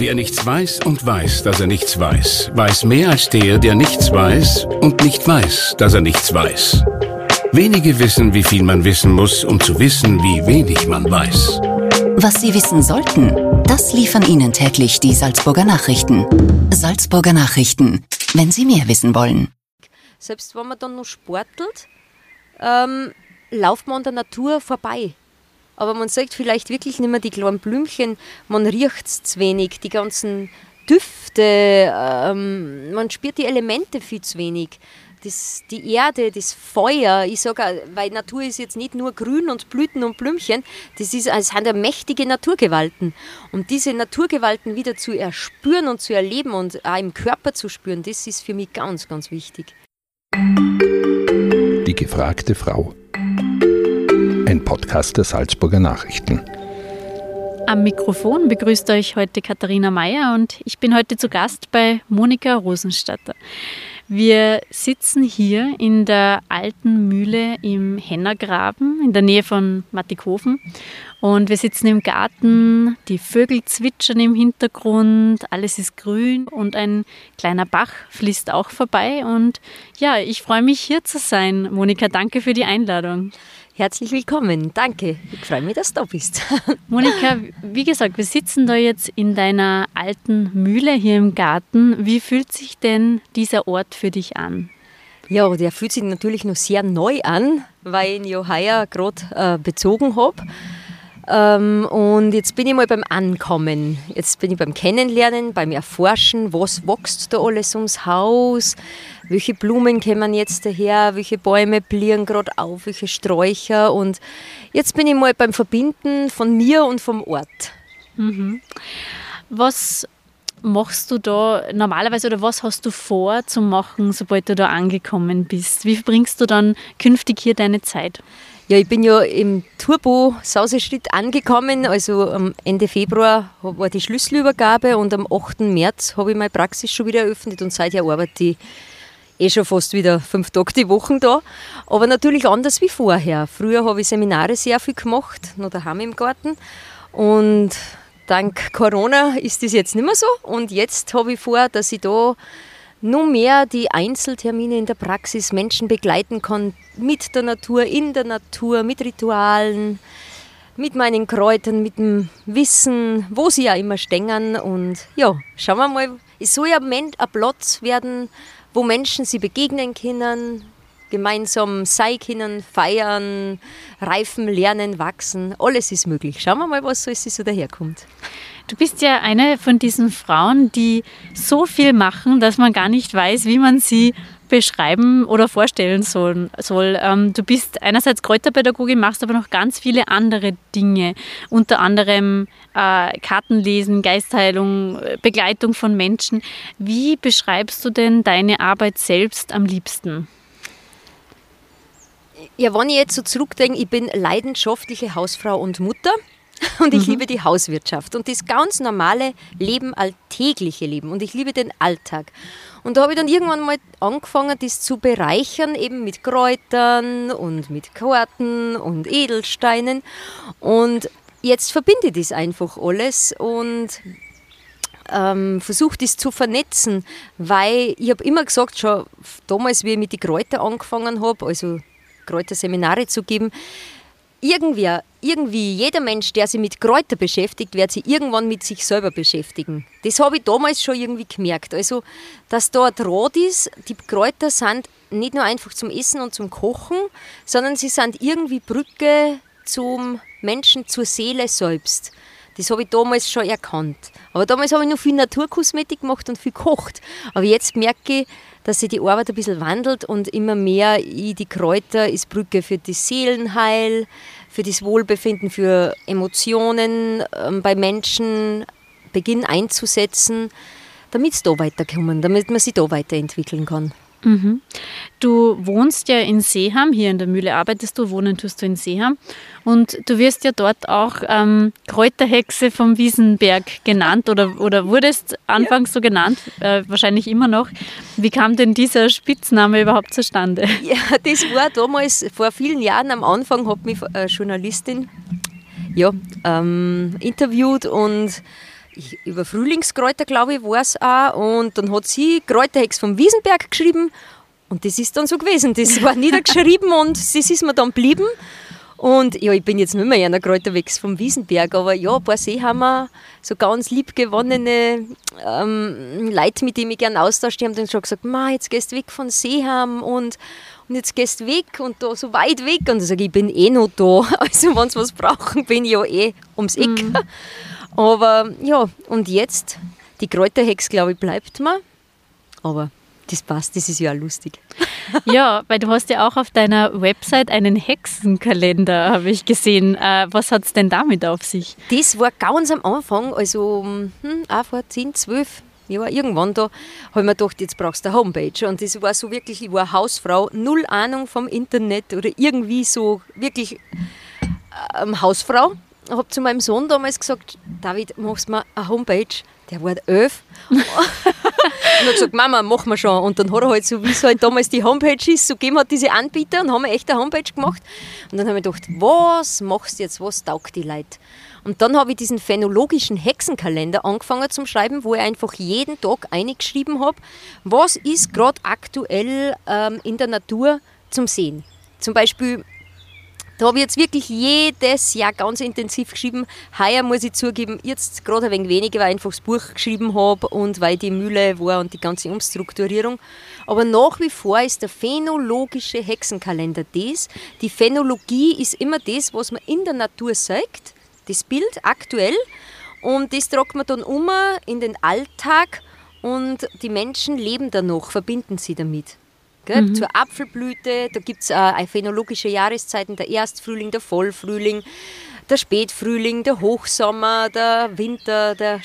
Wer nichts weiß und weiß, dass er nichts weiß, weiß mehr als der, der nichts weiß und nicht weiß, dass er nichts weiß. Wenige wissen, wie viel man wissen muss, um zu wissen, wie wenig man weiß. Was Sie wissen sollten, das liefern Ihnen täglich die Salzburger Nachrichten. Salzburger Nachrichten, wenn Sie mehr wissen wollen. Selbst wenn man dann noch sportelt, ähm, lauft man an der Natur vorbei. Aber man sagt vielleicht wirklich nicht mehr die kleinen Blümchen, man riecht es zu wenig, die ganzen Düfte, ähm, man spürt die Elemente viel zu wenig. Das, die Erde, das Feuer, ich sage, weil Natur ist jetzt nicht nur Grün und Blüten und Blümchen, das ist, es sind ja mächtige Naturgewalten. Und diese Naturgewalten wieder zu erspüren und zu erleben und auch im Körper zu spüren, das ist für mich ganz, ganz wichtig. Die gefragte Frau ein Podcast der Salzburger Nachrichten. Am Mikrofon begrüßt euch heute Katharina Mayer und ich bin heute zu Gast bei Monika Rosenstatter. Wir sitzen hier in der alten Mühle im Hennergraben in der Nähe von Mattighofen und wir sitzen im Garten, die Vögel zwitschern im Hintergrund, alles ist grün und ein kleiner Bach fließt auch vorbei und ja, ich freue mich hier zu sein. Monika, danke für die Einladung. Herzlich willkommen, danke. Ich freue mich, dass du da bist. Monika, wie gesagt, wir sitzen da jetzt in deiner alten Mühle hier im Garten. Wie fühlt sich denn dieser Ort für dich an? Ja, der fühlt sich natürlich noch sehr neu an, weil ich ihn ja heuer gerade äh, bezogen habe. Ähm, und jetzt bin ich mal beim Ankommen. Jetzt bin ich beim Kennenlernen, beim Erforschen, was wächst da alles ums Haus, welche Blumen kommen jetzt daher, welche Bäume blieren gerade auf, welche Sträucher. Und jetzt bin ich mal beim Verbinden von mir und vom Ort. Mhm. Was machst du da normalerweise oder was hast du vor zu machen, sobald du da angekommen bist? Wie verbringst du dann künftig hier deine Zeit? Ja, ich bin ja im Turbo Sauseschritt angekommen. Also am Ende Februar war die Schlüsselübergabe und am 8. März habe ich meine Praxis schon wieder eröffnet und seither arbeite ich eh schon fast wieder fünf Tage die Woche da. Aber natürlich anders wie vorher. Früher habe ich Seminare sehr viel gemacht, noch daheim im Garten. Und dank Corona ist das jetzt nicht mehr so. Und jetzt habe ich vor, dass ich da nur mehr die Einzeltermine in der Praxis Menschen begleiten kann, mit der Natur, in der Natur, mit Ritualen, mit meinen Kräutern, mit dem Wissen, wo sie ja immer stehen. Und ja, schauen wir mal, es soll ja ein Platz werden, wo Menschen sie begegnen können, gemeinsam sein können, feiern, reifen, lernen, wachsen. Alles ist möglich. Schauen wir mal, was so daherkommt. Du bist ja eine von diesen Frauen, die so viel machen, dass man gar nicht weiß, wie man sie beschreiben oder vorstellen soll. Ähm, du bist einerseits Kräuterpädagogin, machst aber noch ganz viele andere Dinge, unter anderem äh, Kartenlesen, Geistheilung, Begleitung von Menschen. Wie beschreibst du denn deine Arbeit selbst am liebsten? Ja, wenn ich jetzt so zurückdenke, ich bin leidenschaftliche Hausfrau und Mutter. Und ich mhm. liebe die Hauswirtschaft und das ganz normale Leben, alltägliche Leben. Und ich liebe den Alltag. Und da habe ich dann irgendwann mal angefangen, das zu bereichern, eben mit Kräutern und mit Karten und Edelsteinen. Und jetzt verbinde ich das einfach alles und ähm, versuche das zu vernetzen, weil ich habe immer gesagt, schon damals, wie ich mit den Kräutern angefangen habe, also Kräuterseminare zu geben, irgendwer, irgendwie jeder Mensch, der sich mit Kräuter beschäftigt, wird sich irgendwann mit sich selber beschäftigen. Das habe ich damals schon irgendwie gemerkt. Also, dass da ein Draht ist, die Kräuter sind nicht nur einfach zum Essen und zum Kochen, sondern sie sind irgendwie Brücke zum Menschen, zur Seele selbst. Das habe ich damals schon erkannt. Aber damals habe ich noch viel Naturkosmetik gemacht und viel gekocht. Aber jetzt merke ich, dass sich die Arbeit ein bisschen wandelt und immer mehr ich die Kräuter ist Brücke für das Seelenheil, für das Wohlbefinden, für Emotionen ähm, bei Menschen beginnen einzusetzen, damit es da weiterkommen, damit man sich da weiterentwickeln kann. Mhm. Du wohnst ja in Seeham, hier in der Mühle arbeitest du, wohnen tust du in Seeham. Und du wirst ja dort auch ähm, Kräuterhexe vom Wiesenberg genannt oder, oder wurdest anfangs ja. so genannt, äh, wahrscheinlich immer noch. Wie kam denn dieser Spitzname überhaupt zustande? Ja, das war damals, vor vielen Jahren am Anfang, hat mich eine Journalistin ja, ähm, interviewt und ich, über Frühlingskräuter, glaube ich, war es auch. Und dann hat sie Kräuterhex vom Wiesenberg geschrieben. Und das ist dann so gewesen. Das war niedergeschrieben und das ist mir dann geblieben. Und ja, ich bin jetzt nicht mehr einer Kräuterwegs vom Wiesenberg, aber ja, ein paar Seehammer, so ganz liebgewonnene ähm, Leute, mit denen ich gerne austausche, die haben dann schon gesagt, Ma, jetzt gehst du weg von Seeham und, und jetzt gehst du weg und da so weit weg. Und ich sage, ich bin eh noch da. Also wenn sie was brauchen, bin ich ja eh ums Eck. Mhm. Aber ja, und jetzt, die Kräuterhex, glaube ich, bleibt mir. Aber das passt, das ist ja auch lustig. Ja, weil du hast ja auch auf deiner Website einen Hexenkalender, habe ich gesehen. Äh, was hat es denn damit auf sich? Das war ganz am Anfang, also hm, auch vor 10, 12 Jahren, irgendwann da, habe ich mir gedacht, jetzt brauchst du eine Homepage. Und das war so wirklich, ich war Hausfrau, null Ahnung vom Internet oder irgendwie so wirklich ähm, Hausfrau. Habe zu meinem Sohn damals gesagt, David, machst du mir eine Homepage? Der war elf. und hat gesagt, Mama, machen wir schon. Und dann hat er halt so, wie es halt damals die Homepage ist, so gegeben hat diese Anbieter und haben echt eine Homepage gemacht. Und dann habe ich gedacht, was machst du jetzt, was taugt die Leute? Und dann habe ich diesen phänologischen Hexenkalender angefangen zu schreiben, wo ich einfach jeden Tag eingeschrieben habe, was ist gerade aktuell ähm, in der Natur zum Sehen. Zum Beispiel da habe ich jetzt wirklich jedes Jahr ganz intensiv geschrieben. Heuer muss ich zugeben, jetzt gerade ein wenig weniger, weil ich einfach das Buch geschrieben habe und weil die Mühle war und die ganze Umstrukturierung. Aber nach wie vor ist der phänologische Hexenkalender das. Die Phänologie ist immer das, was man in der Natur sagt, das Bild aktuell. Und das tragt man dann um in den Alltag und die Menschen leben da noch, verbinden sie damit. Mhm. Zur Apfelblüte, da gibt es äh, phänologische Jahreszeiten, der Erstfrühling, der Vollfrühling, der Spätfrühling, der Hochsommer, der Winter, der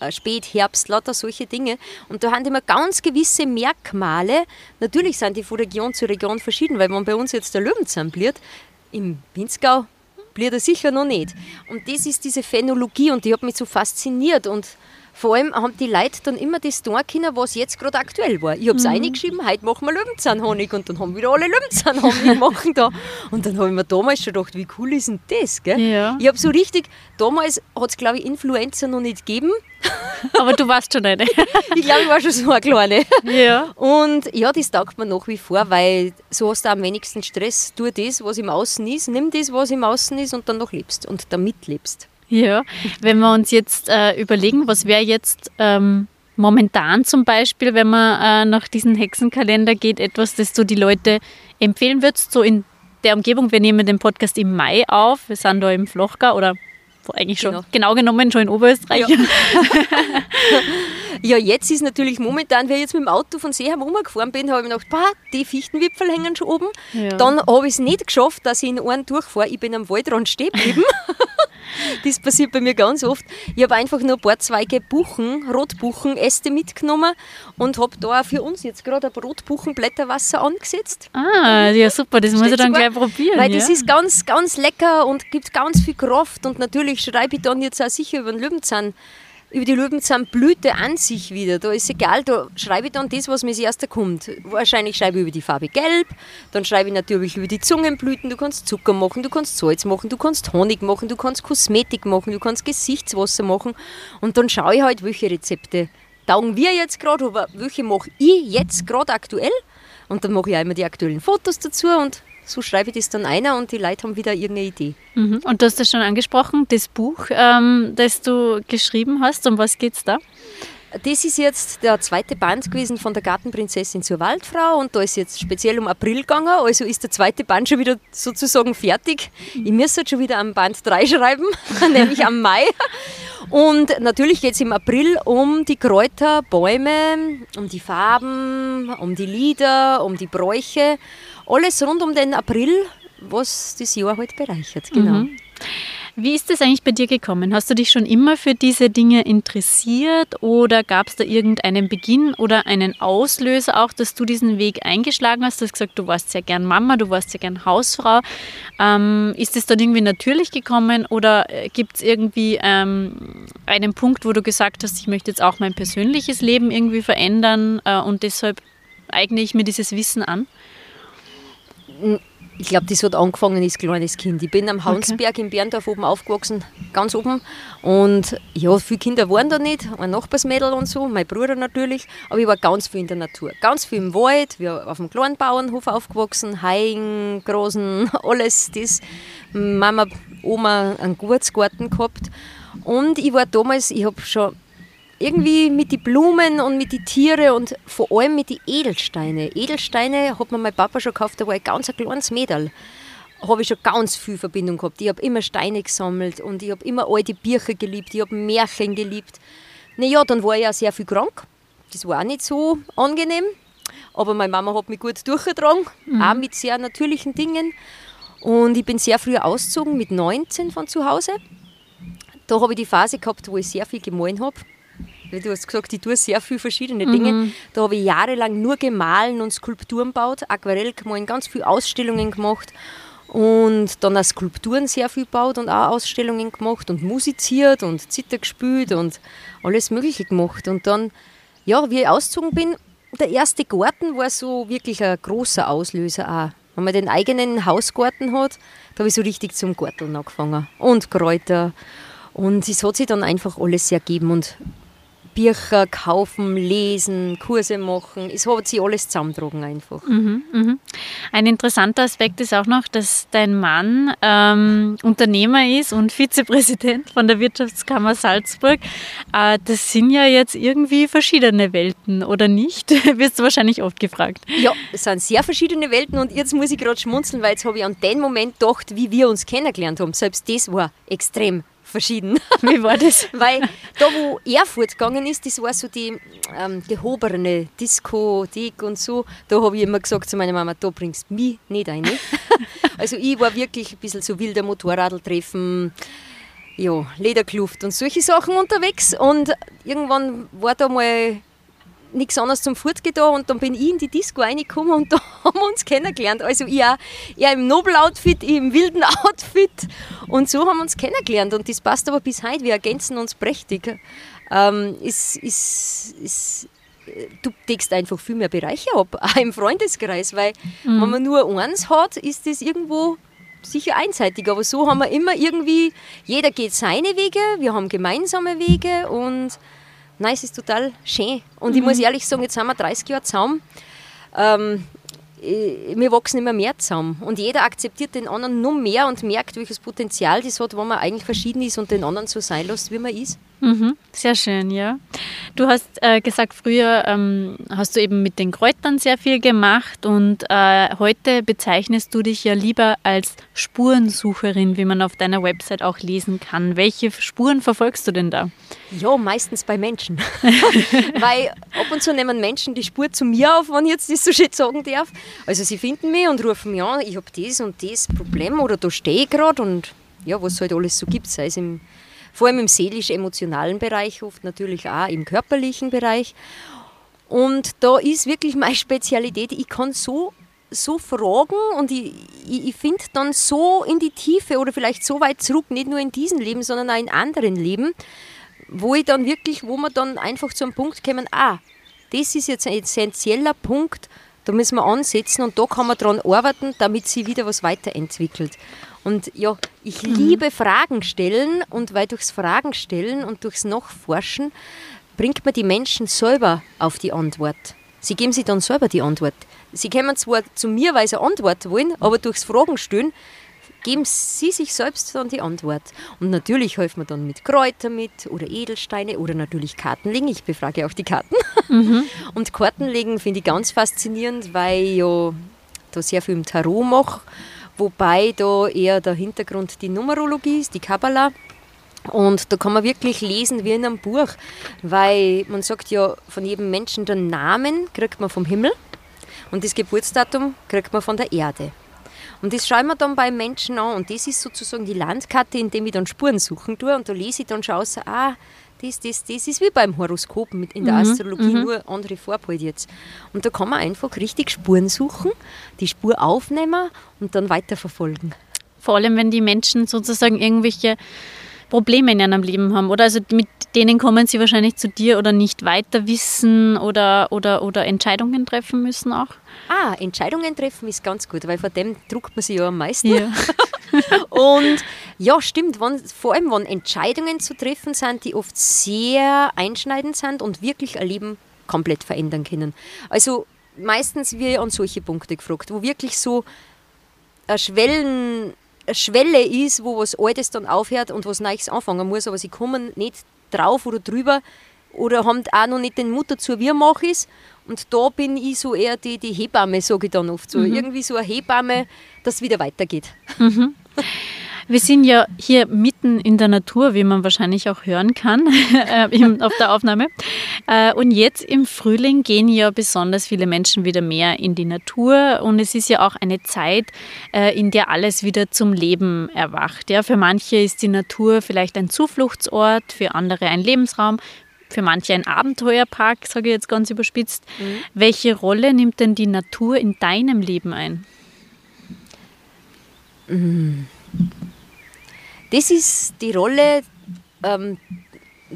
äh, Spätherbst, lauter solche Dinge. Und da haben immer ganz gewisse Merkmale. Natürlich sind die von Region zu Region verschieden, weil wenn bei uns jetzt der Löwenzahn bliert, im Pinzgau bliert er sicher noch nicht. Und das ist diese Phänologie und die hat mich so fasziniert und vor allem haben die Leute dann immer das tun können, was jetzt gerade aktuell war. Ich habe es mhm. reingeschrieben, heute machen wir Löwenzahnhonig und dann haben wieder alle Löwenzahnhonig gemacht da. Und dann habe ich mir damals schon gedacht, wie cool ist denn das? Gell? Ja. Ich habe so richtig, damals hat es glaube ich Influencer noch nicht gegeben. Aber du warst schon eine. ich glaube, ich war schon so eine kleine. Ja. Und ja, das taugt mir nach wie vor, weil so hast du am wenigsten Stress. Tu das, was im Außen ist, nimm das, was im Außen ist und dann noch lebst und damit lebst. Ja, wenn wir uns jetzt äh, überlegen, was wäre jetzt ähm, momentan zum Beispiel, wenn man äh, nach diesem Hexenkalender geht, etwas, das du die Leute empfehlen würdest, so in der Umgebung, wir nehmen den Podcast im Mai auf, wir sind da im Flochgau oder eigentlich schon genau, genau genommen schon in Oberösterreich. Ja. ja, jetzt ist natürlich momentan, wenn ich jetzt mit dem Auto von Seeham rumgefahren bin, habe ich mir gedacht, bah, die Fichtenwipfel hängen schon oben. Ja. Dann habe ich es nicht geschafft, dass ich in einen durchfahre. Ich bin am Waldrand stehen geblieben. Das passiert bei mir ganz oft. Ich habe einfach nur ein paar Zweige Buchen, Rotbuchenäste mitgenommen und habe da für uns jetzt gerade ein Rotbuchenblätterwasser angesetzt. Ah, ja super, das muss ich dann gleich probieren. Weil ja. das ist ganz, ganz lecker und gibt ganz viel Kraft und natürlich schreibe ich dann jetzt auch sicher über den Löwenzahn über die Löwenzahnblüte an sich wieder. Da ist egal, da schreibe ich dann das, was mir als erster kommt. Wahrscheinlich schreibe ich über die Farbe Gelb, dann schreibe ich natürlich über die Zungenblüten. Du kannst Zucker machen, du kannst Salz machen, du kannst Honig machen, du kannst Kosmetik machen, du kannst Gesichtswasser machen. Und dann schaue ich halt, welche Rezepte taugen wir jetzt gerade, aber welche mache ich jetzt gerade aktuell. Und dann mache ich auch immer die aktuellen Fotos dazu und so schreibe ich das dann einer und die Leute haben wieder irgendeine Idee. Mhm. Und du hast das schon angesprochen, das Buch, ähm, das du geschrieben hast, um was geht es da? Das ist jetzt der zweite Band gewesen von der Gartenprinzessin zur Waldfrau und da ist jetzt speziell um April gegangen, also ist der zweite Band schon wieder sozusagen fertig. Ich muss jetzt schon wieder am Band 3 schreiben, nämlich am Mai. Und natürlich geht es im April um die Kräuter, Bäume, um die Farben, um die Lieder, um die Bräuche alles rund um den April, was das Jahr halt bereichert. Genau. Mhm. Wie ist das eigentlich bei dir gekommen? Hast du dich schon immer für diese Dinge interessiert oder gab es da irgendeinen Beginn oder einen Auslöser auch, dass du diesen Weg eingeschlagen hast? Du hast gesagt, du warst sehr gern Mama, du warst sehr gern Hausfrau. Ähm, ist es dann irgendwie natürlich gekommen oder äh, gibt es irgendwie ähm, einen Punkt, wo du gesagt hast, ich möchte jetzt auch mein persönliches Leben irgendwie verändern äh, und deshalb eigne ich mir dieses Wissen an? Ich glaube, das hat angefangen als kleines Kind. Ich bin am Hansberg okay. in Berndorf oben aufgewachsen, ganz oben. Und ja, viele Kinder waren da nicht, ein Nachbarsmädel und so, mein Bruder natürlich. Aber ich war ganz viel in der Natur, ganz viel im Wald. Wir waren auf dem kleinen Bauernhof aufgewachsen, Haien, Großen, alles das. Mama, Oma einen Gutsgarten gehabt. Und ich war damals, ich habe schon irgendwie mit den Blumen und mit den Tieren und vor allem mit den Edelsteinen. Edelsteine hat mir mein Papa schon gekauft, da war ich ganz ein kleines Mädel. Habe ich schon ganz viel Verbindung gehabt. Ich habe immer Steine gesammelt und ich habe immer alte Bücher geliebt, ich habe Märchen geliebt. Naja, dann war ich auch sehr viel krank. Das war auch nicht so angenehm. Aber meine Mama hat mich gut durchgetragen, mhm. auch mit sehr natürlichen Dingen. Und ich bin sehr früh ausgezogen, mit 19 von zu Hause. Da habe ich die Phase gehabt, wo ich sehr viel gemahlen habe. Du hast gesagt, ich tue sehr viele verschiedene Dinge. Mhm. Da habe ich jahrelang nur gemahlen und Skulpturen gebaut, Aquarell gemahlen, ganz viele Ausstellungen gemacht und dann auch Skulpturen sehr viel gebaut und auch Ausstellungen gemacht und musiziert und Zither gespielt und alles Mögliche gemacht. Und dann, ja, wie ich ausgezogen bin, der erste Garten war so wirklich ein großer Auslöser auch. Wenn man den eigenen Hausgarten hat, da habe ich so richtig zum Garteln angefangen. Und Kräuter. Und es hat sich dann einfach alles ergeben. Und Bücher kaufen, lesen, Kurse machen. Es hat sich alles zusammengetragen einfach. Mhm, mh. Ein interessanter Aspekt ist auch noch, dass dein Mann ähm, Unternehmer ist und Vizepräsident von der Wirtschaftskammer Salzburg. Äh, das sind ja jetzt irgendwie verschiedene Welten, oder nicht? Wirst du wahrscheinlich oft gefragt. Ja, es sind sehr verschiedene Welten und jetzt muss ich gerade schmunzeln, weil jetzt habe ich an den Moment gedacht, wie wir uns kennengelernt haben. Selbst das war extrem verschieden. Wie war das? Weil da, wo Erfurt gegangen ist, das war so die ähm, gehobene Diskothek und so. Da habe ich immer gesagt zu meiner Mama, da bringst du mich nicht rein. also ich war wirklich ein bisschen so wilder Motorradl-Treffen, ja, Lederkluft und solche Sachen unterwegs. Und irgendwann war da mal nichts anderes zum Fortgehen da und dann bin ich in die Disco reingekommen und da haben wir uns kennengelernt. Also ich auch, im Nobel-Outfit, ich im wilden Outfit und so haben wir uns kennengelernt und das passt aber bis heute, wir ergänzen uns prächtig. Ähm, ist, ist, ist, du deckst einfach viel mehr Bereiche ab, auch im Freundeskreis, weil mhm. wenn man nur eins hat, ist das irgendwo sicher einseitig, aber so haben wir immer irgendwie, jeder geht seine Wege, wir haben gemeinsame Wege und Nein, es ist total schön. Und mhm. ich muss ehrlich sagen, jetzt sind wir 30 Jahre zusammen. Ähm, wir wachsen immer mehr zusammen. Und jeder akzeptiert den anderen nur mehr und merkt, welches Potenzial das hat, wenn man eigentlich verschieden ist und den anderen so sein lässt, wie man ist. Mhm, sehr schön, ja. Du hast äh, gesagt, früher ähm, hast du eben mit den Kräutern sehr viel gemacht und äh, heute bezeichnest du dich ja lieber als Spurensucherin, wie man auf deiner Website auch lesen kann. Welche Spuren verfolgst du denn da? Ja, meistens bei Menschen. Weil ab und zu nehmen Menschen die Spur zu mir auf, wenn ich jetzt das so schön sagen darf. Also sie finden mich und rufen mich an, ich habe das und das Problem oder da stehe ich gerade und ja, was es halt alles so gibt, sei es im vor allem im seelisch-emotionalen Bereich, oft natürlich auch im körperlichen Bereich. Und da ist wirklich meine Spezialität, ich kann so, so fragen und ich, ich, ich finde dann so in die Tiefe oder vielleicht so weit zurück, nicht nur in diesem Leben, sondern auch in anderen Leben, wo ich dann wirklich, wo man dann einfach zu einem Punkt kommen, ah, das ist jetzt ein essentieller Punkt, da müssen wir ansetzen und da kann man dran arbeiten, damit sich wieder was weiterentwickelt. Und ja, ich mhm. liebe Fragen stellen und weil durchs Fragen stellen und durchs Nachforschen bringt man die Menschen selber auf die Antwort. Sie geben sich dann selber die Antwort. Sie kommen zwar zu mir, weil sie eine Antwort wollen, aber durchs Fragen stellen geben sie sich selbst dann die Antwort. Und natürlich helfen wir dann mit Kräutern mit oder Edelsteine oder natürlich Kartenlegen. Ich befrage auch die Karten. Mhm. Und Kartenlegen finde ich ganz faszinierend, weil ich ja da sehr viel im Tarot mache wobei da eher der Hintergrund die Numerologie ist, die Kabbala. Und da kann man wirklich lesen wie in einem Buch, weil man sagt ja, von jedem Menschen den Namen kriegt man vom Himmel und das Geburtsdatum kriegt man von der Erde. Und das schauen wir dann bei Menschen an und das ist sozusagen die Landkarte, in der ich dann Spuren suchen tue und da lese ich dann schon aus, ah, das, das, das ist wie beim Horoskop mit in der mhm, Astrologie, mhm. nur andere Farbe halt jetzt. Und da kann man einfach richtig Spuren suchen, die Spur aufnehmen und dann weiterverfolgen. Vor allem, wenn die Menschen sozusagen irgendwelche Probleme in ihrem Leben haben, oder? Also mit denen kommen sie wahrscheinlich zu dir oder nicht weiter wissen oder, oder, oder Entscheidungen treffen müssen auch. Ah, Entscheidungen treffen ist ganz gut, weil vor dem druckt man sich ja am meisten. Ja. und ja, stimmt, wenn, vor allem wenn Entscheidungen zu treffen sind, die oft sehr einschneidend sind und wirklich ein Leben komplett verändern können. Also meistens wird an solche Punkte gefragt, wo wirklich so eine, Schwellen, Schwelle ist, wo was Altes dann aufhört und was Neues anfangen muss, aber sie kommen nicht drauf oder drüber oder haben auch noch nicht den Mut dazu, wie mache ich es. Und da bin ich so eher die, die Hebamme, sage ich dann oft so. Mhm. Irgendwie so eine Hebamme, dass es wieder weitergeht. Mhm. Wir sind ja hier mitten in der Natur, wie man wahrscheinlich auch hören kann äh, auf der Aufnahme. Äh, und jetzt im Frühling gehen ja besonders viele Menschen wieder mehr in die Natur. Und es ist ja auch eine Zeit, äh, in der alles wieder zum Leben erwacht. Ja, für manche ist die Natur vielleicht ein Zufluchtsort, für andere ein Lebensraum, für manche ein Abenteuerpark, sage ich jetzt ganz überspitzt. Mhm. Welche Rolle nimmt denn die Natur in deinem Leben ein? Mhm. Das ist die Rolle ähm,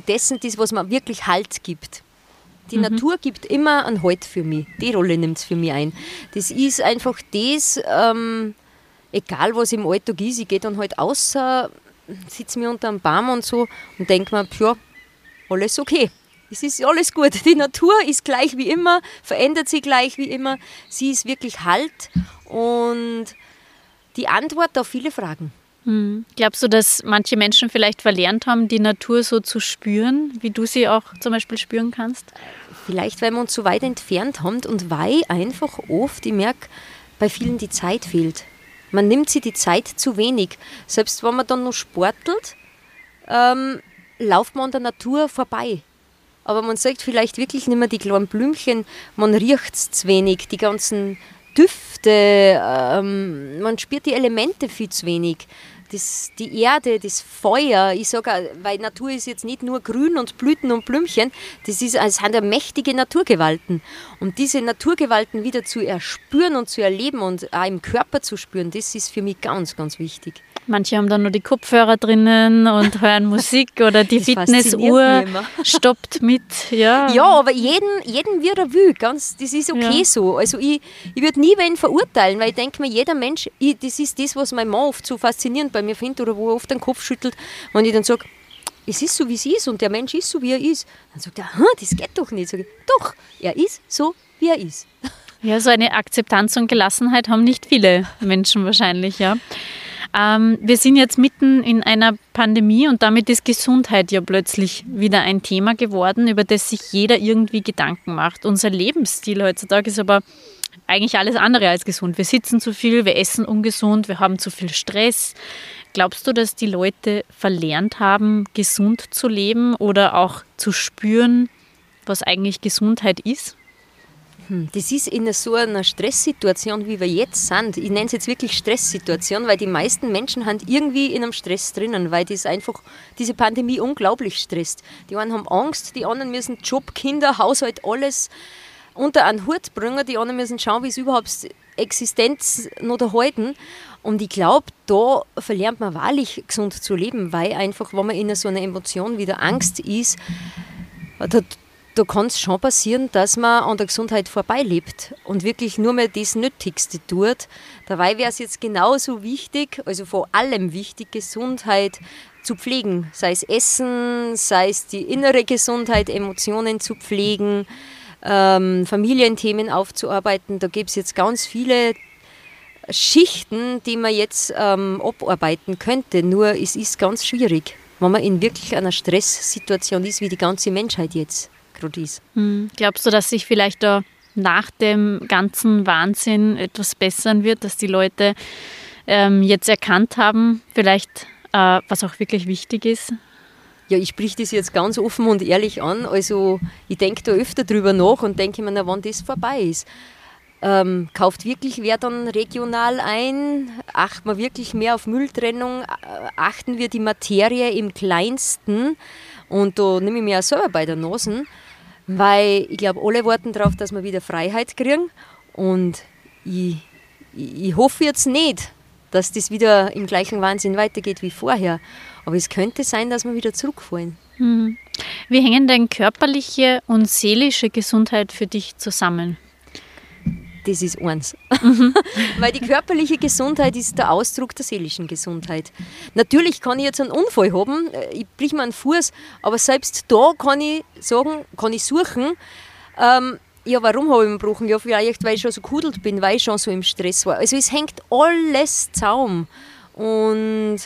dessen, das, was man wirklich Halt gibt. Die mhm. Natur gibt immer einen Halt für mich. Die Rolle nimmt es für mich ein. Das ist einfach das, ähm, egal was im Alltag ist, ich gehe dann halt außer, sitze mir unter einem Baum und so und denke mir, ja, alles okay. Es ist alles gut. Die Natur ist gleich wie immer, verändert sich gleich wie immer. Sie ist wirklich Halt und die Antwort auf viele Fragen. Hm. Glaubst du, dass manche Menschen vielleicht verlernt haben, die Natur so zu spüren, wie du sie auch zum Beispiel spüren kannst? Vielleicht, weil wir uns so weit entfernt haben und weil einfach oft, ich merke, bei vielen die Zeit fehlt. Man nimmt sich die Zeit zu wenig. Selbst wenn man dann noch sportelt, ähm, läuft man an der Natur vorbei. Aber man sagt vielleicht wirklich nicht mehr die kleinen Blümchen, man riecht es zu wenig, die ganzen Düfte, ähm, man spürt die Elemente viel zu wenig das, die Erde, das Feuer, ich sage, weil Natur ist jetzt nicht nur Grün und Blüten und Blümchen, das ist, es sind ja mächtige Naturgewalten. Und diese Naturgewalten wieder zu erspüren und zu erleben und auch im Körper zu spüren, das ist für mich ganz, ganz wichtig. Manche haben dann nur die Kopfhörer drinnen und hören Musik oder die Fitnessuhr stoppt mit. Ja, ja aber jeden, jeden wie er will. Ganz, das ist okay ja. so. Also ich, ich würde nie wen verurteilen, weil ich denke mir, jeder Mensch, ich, das ist das, was mein Mann oft so faszinierend bei mir findet oder wo er oft den Kopf schüttelt, wenn ich dann sage, es ist so, wie es ist und der Mensch ist so, wie er ist. Dann sagt er, das geht doch nicht. Sag ich, doch, er ist so, wie er ist. Ja, so eine Akzeptanz und Gelassenheit haben nicht viele Menschen wahrscheinlich, ja. Ähm, wir sind jetzt mitten in einer Pandemie und damit ist Gesundheit ja plötzlich wieder ein Thema geworden, über das sich jeder irgendwie Gedanken macht. Unser Lebensstil heutzutage ist aber eigentlich alles andere als gesund. Wir sitzen zu viel, wir essen ungesund, wir haben zu viel Stress. Glaubst du, dass die Leute verlernt haben, gesund zu leben oder auch zu spüren, was eigentlich Gesundheit ist? Hm, das ist in so einer Stresssituation, wie wir jetzt sind. Ich nenne es jetzt wirklich Stresssituation, weil die meisten Menschen haben irgendwie in einem Stress drinnen, weil das einfach diese Pandemie unglaublich stresst. Die einen haben Angst, die anderen müssen Job, Kinder, Haushalt, alles unter einen Hut bringen. Die anderen müssen schauen, wie sie überhaupt Existenz noch erhalten. Und ich glaube, da verlernt man wahrlich gesund zu leben, weil einfach, wenn man in so einer Emotion wie der Angst ist, da, da kann es schon passieren, dass man an der Gesundheit vorbeilebt und wirklich nur mehr das Nötigste tut. Dabei wäre es jetzt genauso wichtig, also vor allem wichtig, Gesundheit zu pflegen. Sei es Essen, sei es die innere Gesundheit, Emotionen zu pflegen, ähm, Familienthemen aufzuarbeiten. Da gibt es jetzt ganz viele Schichten, die man jetzt ähm, abarbeiten könnte. Nur es ist ganz schwierig, wenn man in wirklich einer Stresssituation ist, wie die ganze Menschheit jetzt gerade ist. Hm. Glaubst du, dass sich vielleicht da nach dem ganzen Wahnsinn etwas bessern wird, dass die Leute ähm, jetzt erkannt haben, vielleicht äh, was auch wirklich wichtig ist? Ja, ich spreche das jetzt ganz offen und ehrlich an. Also ich denke da öfter drüber nach und denke mir, na, wann das vorbei ist. Ähm, kauft wirklich wer dann regional ein? Achten wir wirklich mehr auf Mülltrennung? Äh, achten wir die Materie im Kleinsten? Und da nehme ich mir auch selber bei der Nase, weil ich glaube, alle warten darauf, dass wir wieder Freiheit kriegen. Und ich, ich, ich hoffe jetzt nicht, dass das wieder im gleichen Wahnsinn weitergeht wie vorher. Aber es könnte sein, dass wir wieder zurückfallen. Mhm. Wie hängen denn körperliche und seelische Gesundheit für dich zusammen? Das ist eins. Mhm. Weil die körperliche Gesundheit ist der Ausdruck der seelischen Gesundheit. Natürlich kann ich jetzt einen Unfall haben, äh, ich brich mir einen Fuß, aber selbst da kann ich sagen, kann ich suchen, ähm, ja, warum habe ich ihn gebrochen? Ja, vielleicht, weil ich schon so kudelt bin, weil ich schon so im Stress war. Also es hängt alles zusammen. Und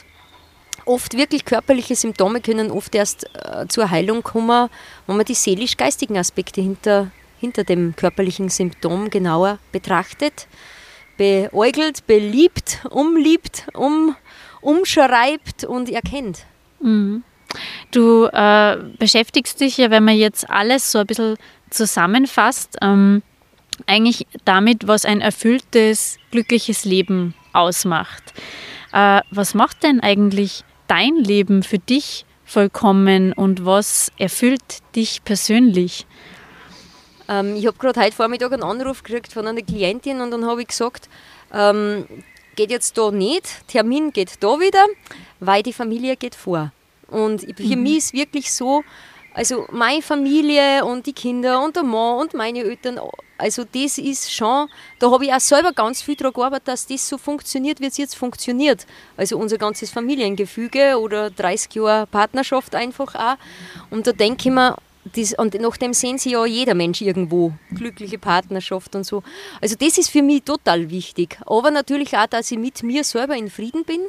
oft wirklich körperliche Symptome können oft erst äh, zur Heilung kommen, wenn man die seelisch-geistigen Aspekte hinter, hinter dem körperlichen Symptom genauer betrachtet, beäugelt, beliebt, umliebt, um, umschreibt und erkennt. Mhm. Du äh, beschäftigst dich ja, wenn man jetzt alles so ein bisschen zusammenfasst, ähm, eigentlich damit, was ein erfülltes, glückliches Leben ausmacht. Äh, was macht denn eigentlich dein Leben für dich vollkommen und was erfüllt dich persönlich? Ähm, ich habe gerade heute Vormittag einen Anruf gekriegt von einer Klientin und dann habe ich gesagt, ähm, geht jetzt da nicht, Termin geht da wieder, weil die Familie geht vor. Und für mhm. mich ist wirklich so, also meine Familie und die Kinder und der Mann und meine Eltern, also das ist schon, da habe ich auch selber ganz viel daran gearbeitet, dass das so funktioniert, wie es jetzt funktioniert. Also unser ganzes Familiengefüge oder 30 Jahre Partnerschaft einfach auch. Und da denke ich mir, das, und nachdem sehen sie ja jeder Mensch irgendwo, glückliche Partnerschaft und so. Also das ist für mich total wichtig. Aber natürlich auch, dass ich mit mir selber in Frieden bin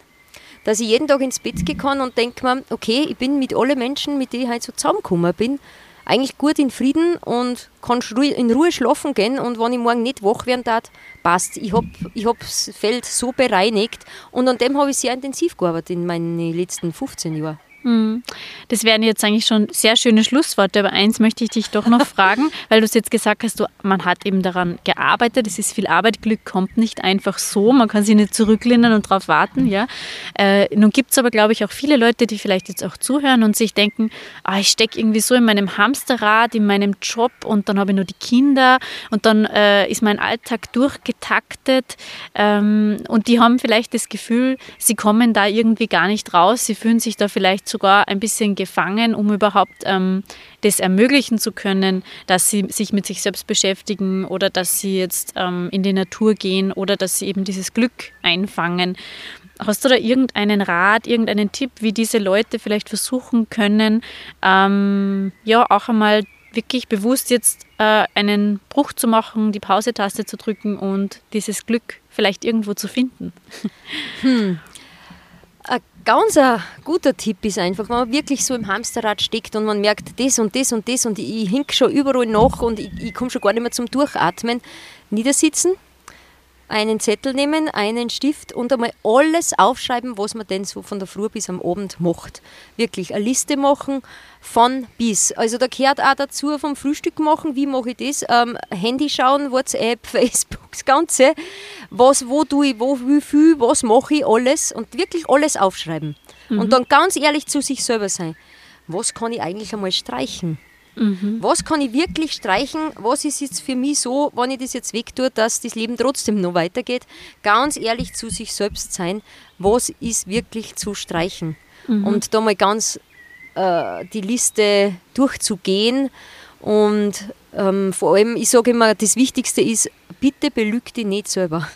dass ich jeden Tag ins Bett gehen kann und denke mir, okay, ich bin mit allen Menschen, mit denen ich heute so zusammengekommen bin, eigentlich gut in Frieden und kann in Ruhe schlafen gehen und wenn ich morgen nicht wach werden darf, passt. Ich habe ich hab das Feld so bereinigt und an dem habe ich sehr intensiv gearbeitet in meinen letzten 15 Jahren. Hm. Das wären jetzt eigentlich schon sehr schöne Schlussworte, aber eins möchte ich dich doch noch fragen, weil du es jetzt gesagt hast, du, man hat eben daran gearbeitet, es ist viel Arbeit, Glück kommt nicht einfach so, man kann sich nicht zurücklehnen und darauf warten. Ja. Äh, nun gibt es aber, glaube ich, auch viele Leute, die vielleicht jetzt auch zuhören und sich denken, ah, ich stecke irgendwie so in meinem Hamsterrad, in meinem Job und dann habe ich nur die Kinder und dann äh, ist mein Alltag durchgetaktet ähm, und die haben vielleicht das Gefühl, sie kommen da irgendwie gar nicht raus, sie fühlen sich da vielleicht sogar ein bisschen gefangen, um überhaupt ähm, das ermöglichen zu können, dass sie sich mit sich selbst beschäftigen oder dass sie jetzt ähm, in die Natur gehen oder dass sie eben dieses Glück einfangen. Hast du da irgendeinen Rat, irgendeinen Tipp, wie diese Leute vielleicht versuchen können, ähm, ja auch einmal wirklich bewusst jetzt äh, einen Bruch zu machen, die Pause-Taste zu drücken und dieses Glück vielleicht irgendwo zu finden? Hm. Ganz ein guter Tipp ist einfach, wenn man wirklich so im Hamsterrad steckt und man merkt das und das und das und ich hink schon überall nach und ich, ich komme schon gar nicht mehr zum Durchatmen, niedersitzen, einen Zettel nehmen, einen Stift und einmal alles aufschreiben, was man denn so von der Früh bis am Abend macht. Wirklich eine Liste machen von bis. Also da gehört auch dazu vom Frühstück machen, wie mache ich das, ähm, Handy schauen, WhatsApp, Facebook, das Ganze. Was, wo tue ich, wo, wie viel, was mache ich, alles und wirklich alles aufschreiben. Mhm. Und dann ganz ehrlich zu sich selber sein. Was kann ich eigentlich einmal streichen? Mhm. Was kann ich wirklich streichen? Was ist jetzt für mich so, wenn ich das jetzt wegtue, dass das Leben trotzdem noch weitergeht? Ganz ehrlich zu sich selbst sein. Was ist wirklich zu streichen? Mhm. Und da mal ganz äh, die Liste durchzugehen. Und ähm, vor allem, ich sage immer, das Wichtigste ist, bitte belüg dich nicht selber.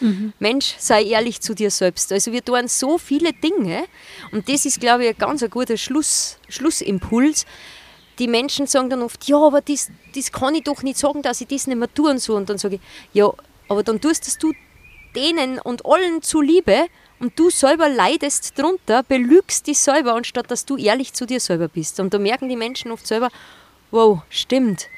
Mhm. Mensch, sei ehrlich zu dir selbst. Also wir tun so viele Dinge und das ist, glaube ich, ein ganz ein guter Schluss, Schlussimpuls, die Menschen sagen dann oft, ja, aber das, das kann ich doch nicht sagen, dass ich das nicht mehr tue und so. Und dann sage ich, ja, aber dann tust das du denen und allen zuliebe und du selber leidest drunter, belügst dich selber, anstatt dass du ehrlich zu dir selber bist. Und da merken die Menschen oft selber, wow, stimmt.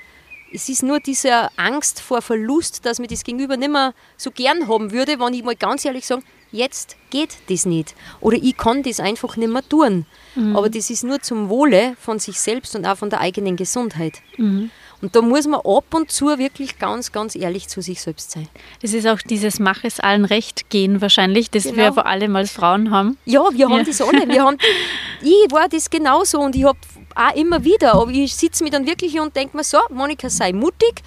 Es ist nur diese Angst vor Verlust, dass mir das Gegenüber nicht mehr so gern haben würde, wenn ich mal ganz ehrlich sage, jetzt geht das nicht. Oder ich kann das einfach nicht mehr tun. Mhm. Aber das ist nur zum Wohle von sich selbst und auch von der eigenen Gesundheit. Mhm. Und da muss man ab und zu wirklich ganz, ganz ehrlich zu sich selbst sein. Das ist auch dieses Mach es allen recht gehen wahrscheinlich, das genau. wir vor allem als Frauen haben. Ja, wir haben ja. das alle. Wir haben, ich war das genauso und ich habe auch immer wieder, aber ich sitze mir dann wirklich und denke mir so, Monika, sei mutig,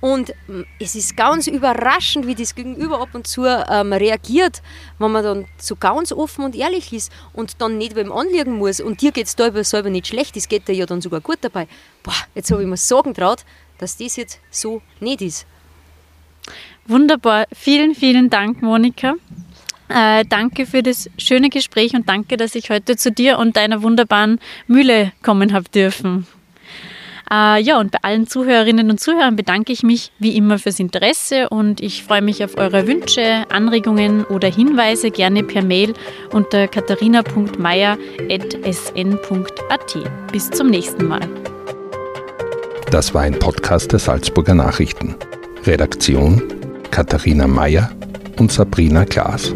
Und mm, es ist ganz überraschend, wie das Gegenüber ab und zu ähm, reagiert, wenn man dann so ganz offen und ehrlich ist und dann nicht beim anliegen muss. Und dir geht es da selber nicht schlecht, es geht dir ja dann sogar gut dabei. Boah, jetzt habe ich mir sagen traut, dass das jetzt so nicht ist. Wunderbar. Vielen, vielen Dank, Monika. Äh, danke für das schöne Gespräch und danke, dass ich heute zu dir und deiner wunderbaren Mühle kommen habe dürfen. Äh, ja, und bei allen Zuhörerinnen und Zuhörern bedanke ich mich wie immer fürs Interesse und ich freue mich auf eure Wünsche, Anregungen oder Hinweise gerne per Mail unter katharina.meier.sn.at. Bis zum nächsten Mal. Das war ein Podcast der Salzburger Nachrichten. Redaktion Katharina Mayer und Sabrina Klaas.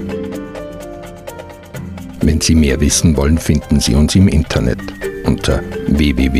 Wenn Sie mehr wissen wollen, finden Sie uns im Internet unter www.sn.at.